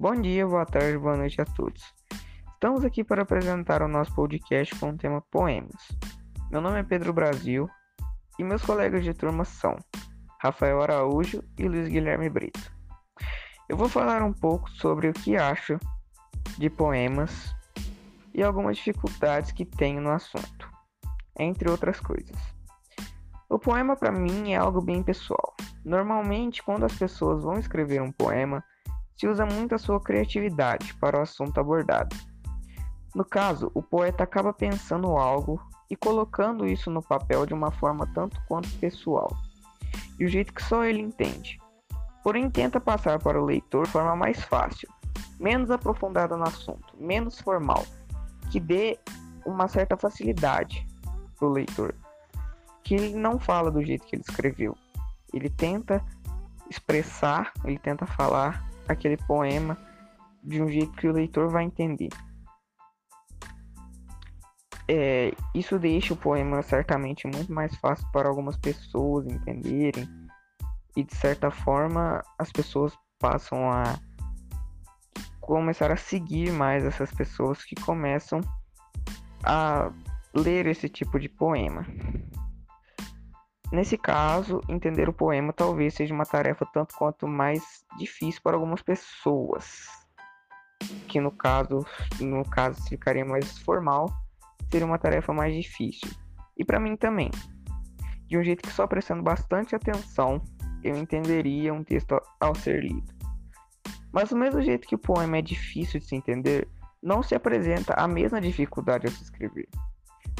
Bom dia, boa tarde, boa noite a todos. Estamos aqui para apresentar o nosso podcast com o tema Poemas. Meu nome é Pedro Brasil e meus colegas de turma são Rafael Araújo e Luiz Guilherme Brito. Eu vou falar um pouco sobre o que acho de poemas e algumas dificuldades que tenho no assunto, entre outras coisas. O poema para mim é algo bem pessoal. Normalmente, quando as pessoas vão escrever um poema, se usa muito a sua criatividade para o assunto abordado. No caso, o poeta acaba pensando algo e colocando isso no papel de uma forma tanto quanto pessoal, e o jeito que só ele entende. Porém, tenta passar para o leitor de forma mais fácil, menos aprofundada no assunto, menos formal, que dê uma certa facilidade para o leitor, que ele não fala do jeito que ele escreveu. Ele tenta expressar, ele tenta falar aquele poema de um jeito que o leitor vai entender. É, isso deixa o poema certamente muito mais fácil para algumas pessoas entenderem e de certa forma as pessoas passam a começar a seguir mais essas pessoas que começam a ler esse tipo de poema. Nesse caso, entender o poema talvez seja uma tarefa tanto quanto mais difícil para algumas pessoas, que no caso, no caso ficaria mais formal, seria uma tarefa mais difícil. E para mim também. De um jeito que só prestando bastante atenção, eu entenderia um texto ao ser lido. Mas do mesmo jeito que o poema é difícil de se entender, não se apresenta a mesma dificuldade ao se escrever.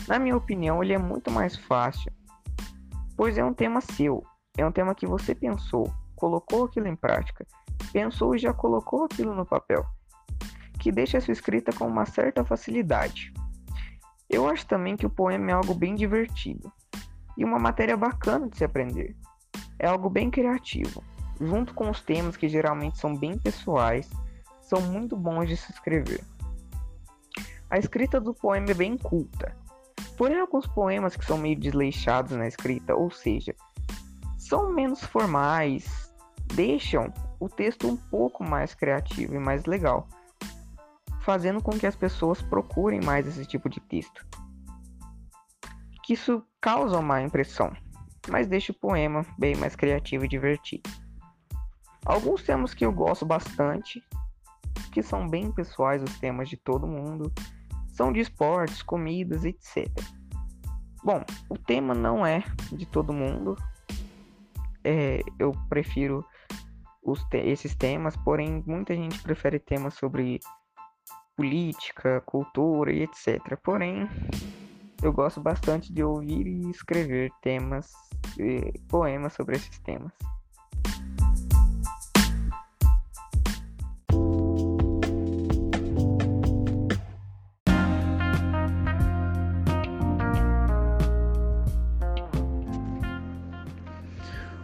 Na minha opinião, ele é muito mais fácil pois é um tema seu, é um tema que você pensou, colocou aquilo em prática, pensou e já colocou aquilo no papel, que deixa a sua escrita com uma certa facilidade. Eu acho também que o poema é algo bem divertido e uma matéria bacana de se aprender. É algo bem criativo, junto com os temas que geralmente são bem pessoais, são muito bons de se escrever. A escrita do poema é bem culta, Porém, alguns poemas que são meio desleixados na escrita, ou seja, são menos formais, deixam o texto um pouco mais criativo e mais legal, fazendo com que as pessoas procurem mais esse tipo de texto. Que isso causa uma impressão, mas deixa o poema bem mais criativo e divertido. Alguns temas que eu gosto bastante, que são bem pessoais os temas de todo mundo, são de esportes, comidas, etc. Bom, o tema não é de todo mundo. É, eu prefiro te esses temas, porém muita gente prefere temas sobre política, cultura e etc. Porém, eu gosto bastante de ouvir e escrever temas, poemas sobre esses temas.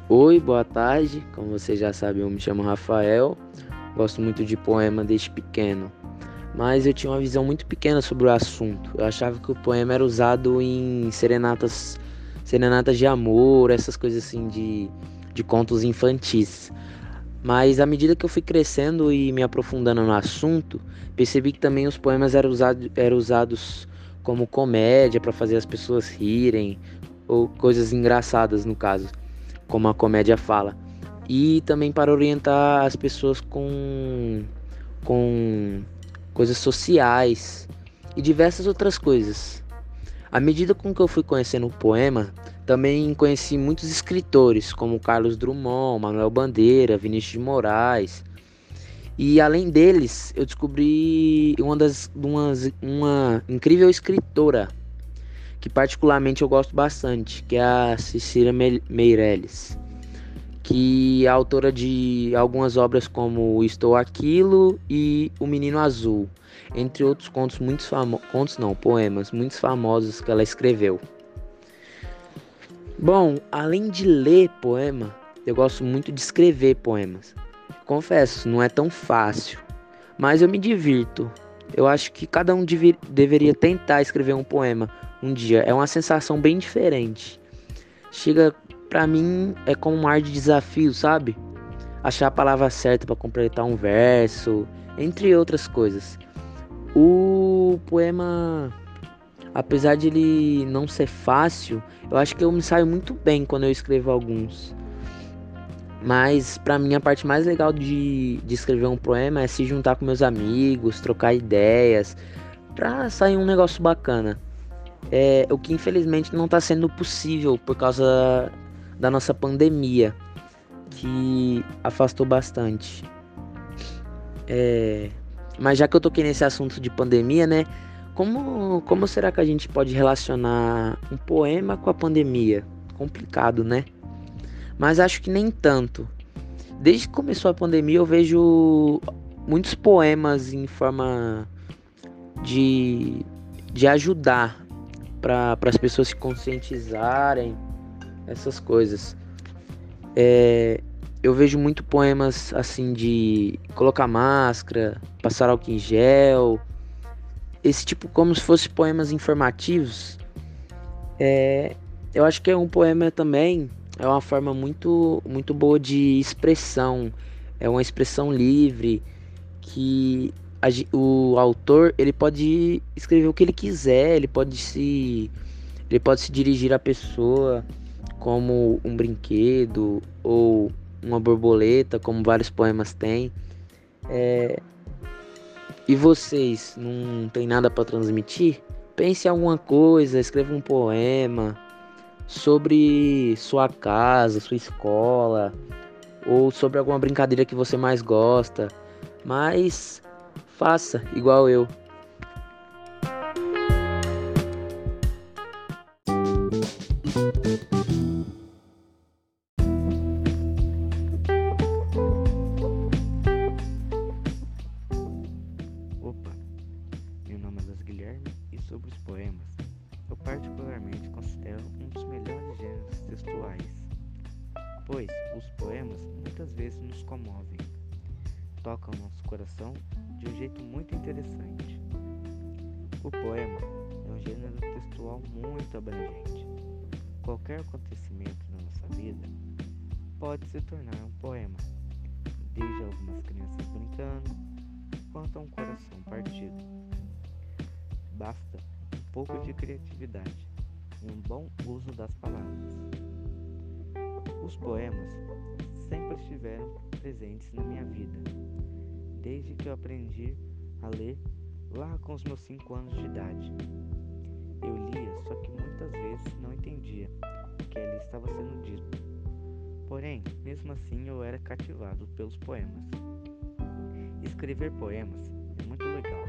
Oi, boa tarde. Como vocês já sabem, eu me chamo Rafael. Gosto muito de poema desde pequeno. Mas eu tinha uma visão muito pequena sobre o assunto. Eu achava que o poema era usado em serenatas, serenatas de amor, essas coisas assim de, de contos infantis. Mas à medida que eu fui crescendo e me aprofundando no assunto, percebi que também os poemas eram, usado, eram usados como comédia para fazer as pessoas rirem, ou coisas engraçadas no caso como a comédia fala, e também para orientar as pessoas com, com coisas sociais e diversas outras coisas. À medida com que eu fui conhecendo o poema, também conheci muitos escritores, como Carlos Drummond, Manuel Bandeira, Vinícius de Moraes. E além deles, eu descobri uma, das, uma, uma incrível escritora que particularmente eu gosto bastante, que é a Cecília Meirelles, que é autora de algumas obras como Estou Aquilo e O Menino Azul, entre outros contos muito famosos, contos não, poemas muito famosos que ela escreveu. Bom, além de ler poema, eu gosto muito de escrever poemas. Confesso, não é tão fácil, mas eu me divirto. Eu acho que cada um deveria tentar escrever um poema, um dia. É uma sensação bem diferente. Chega para mim é como um ar de desafio, sabe? Achar a palavra certa para completar um verso entre outras coisas. O poema, apesar de ele não ser fácil, eu acho que eu me saio muito bem quando eu escrevo alguns. Mas para mim a parte mais legal de, de escrever um poema é se juntar com meus amigos, trocar ideias, pra sair um negócio bacana. É, o que infelizmente não está sendo possível por causa da nossa pandemia, que afastou bastante. É, mas já que eu toquei nesse assunto de pandemia, né? Como, como será que a gente pode relacionar um poema com a pandemia? Complicado, né? mas acho que nem tanto. Desde que começou a pandemia, eu vejo muitos poemas em forma de, de ajudar para as pessoas se conscientizarem, essas coisas. É, eu vejo muito poemas assim de colocar máscara, passar álcool em gel, esse tipo como se fosse poemas informativos. É, eu acho que é um poema também é uma forma muito, muito boa de expressão. É uma expressão livre que a, o autor ele pode escrever o que ele quiser, ele pode se ele pode se dirigir à pessoa como um brinquedo ou uma borboleta, como vários poemas têm. É... E vocês não tem nada para transmitir? Pense em alguma coisa, escreva um poema, sobre sua casa, sua escola, ou sobre alguma brincadeira que você mais gosta. Mas faça igual eu. Opa, meu nome é Luiz Guilherme e sobre os poemas, eu particularmente considero um dos melhores gêneros textuais, pois os poemas muitas vezes nos comovem, tocam nosso coração de um jeito muito interessante. O poema é um gênero textual muito abrangente. Qualquer acontecimento na nossa vida pode se tornar um poema, desde algumas crianças brincando, quanto a um coração partido. Basta um pouco de criatividade e um bom uso das palavras. Os poemas sempre estiveram presentes na minha vida, desde que eu aprendi a ler lá com os meus 5 anos de idade. Eu lia, só que muitas vezes não entendia o que ali estava sendo dito. Porém, mesmo assim eu era cativado pelos poemas. Escrever poemas é muito legal.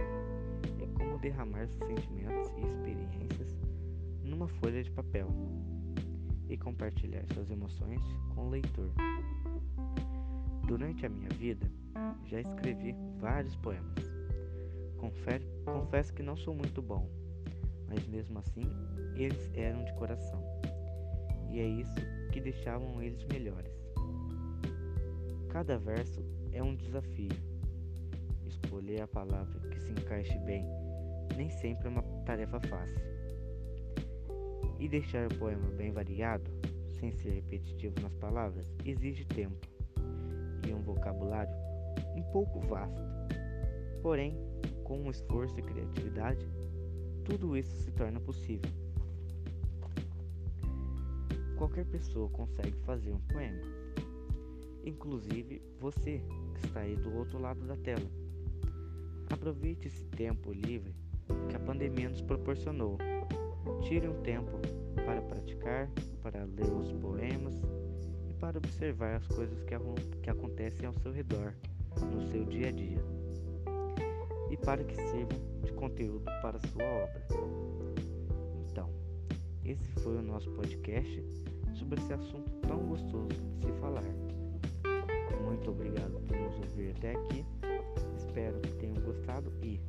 É como derramar sentimentos e experiências numa folha de papel e compartilhar suas emoções com o leitor. Durante a minha vida, já escrevi vários poemas. Confere, confesso que não sou muito bom, mas mesmo assim eles eram de coração, e é isso que deixavam eles melhores. Cada verso é um desafio escolher a palavra que se encaixe bem nem sempre é uma tarefa fácil. E deixar o poema bem variado, sem ser repetitivo nas palavras, exige tempo e um vocabulário um pouco vasto. Porém, com um esforço e criatividade, tudo isso se torna possível. Qualquer pessoa consegue fazer um poema, inclusive você que está aí do outro lado da tela. Aproveite esse tempo livre que a pandemia nos proporcionou. Tire um tempo para praticar, para ler os poemas e para observar as coisas que, que acontecem ao seu redor, no seu dia a dia, e para que sirvam de conteúdo para sua obra. Então, esse foi o nosso podcast sobre esse assunto tão gostoso de se falar. Muito obrigado por nos ouvir até aqui. Espero que tenham gostado e,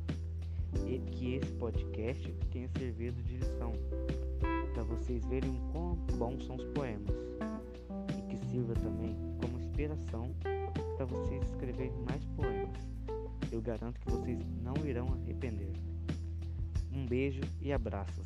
e que esse podcast tenha servido de lição para vocês verem quão bons são os poemas e que sirva também como inspiração para vocês escreverem mais poemas. Eu garanto que vocês não irão arrepender. Um beijo e abraços.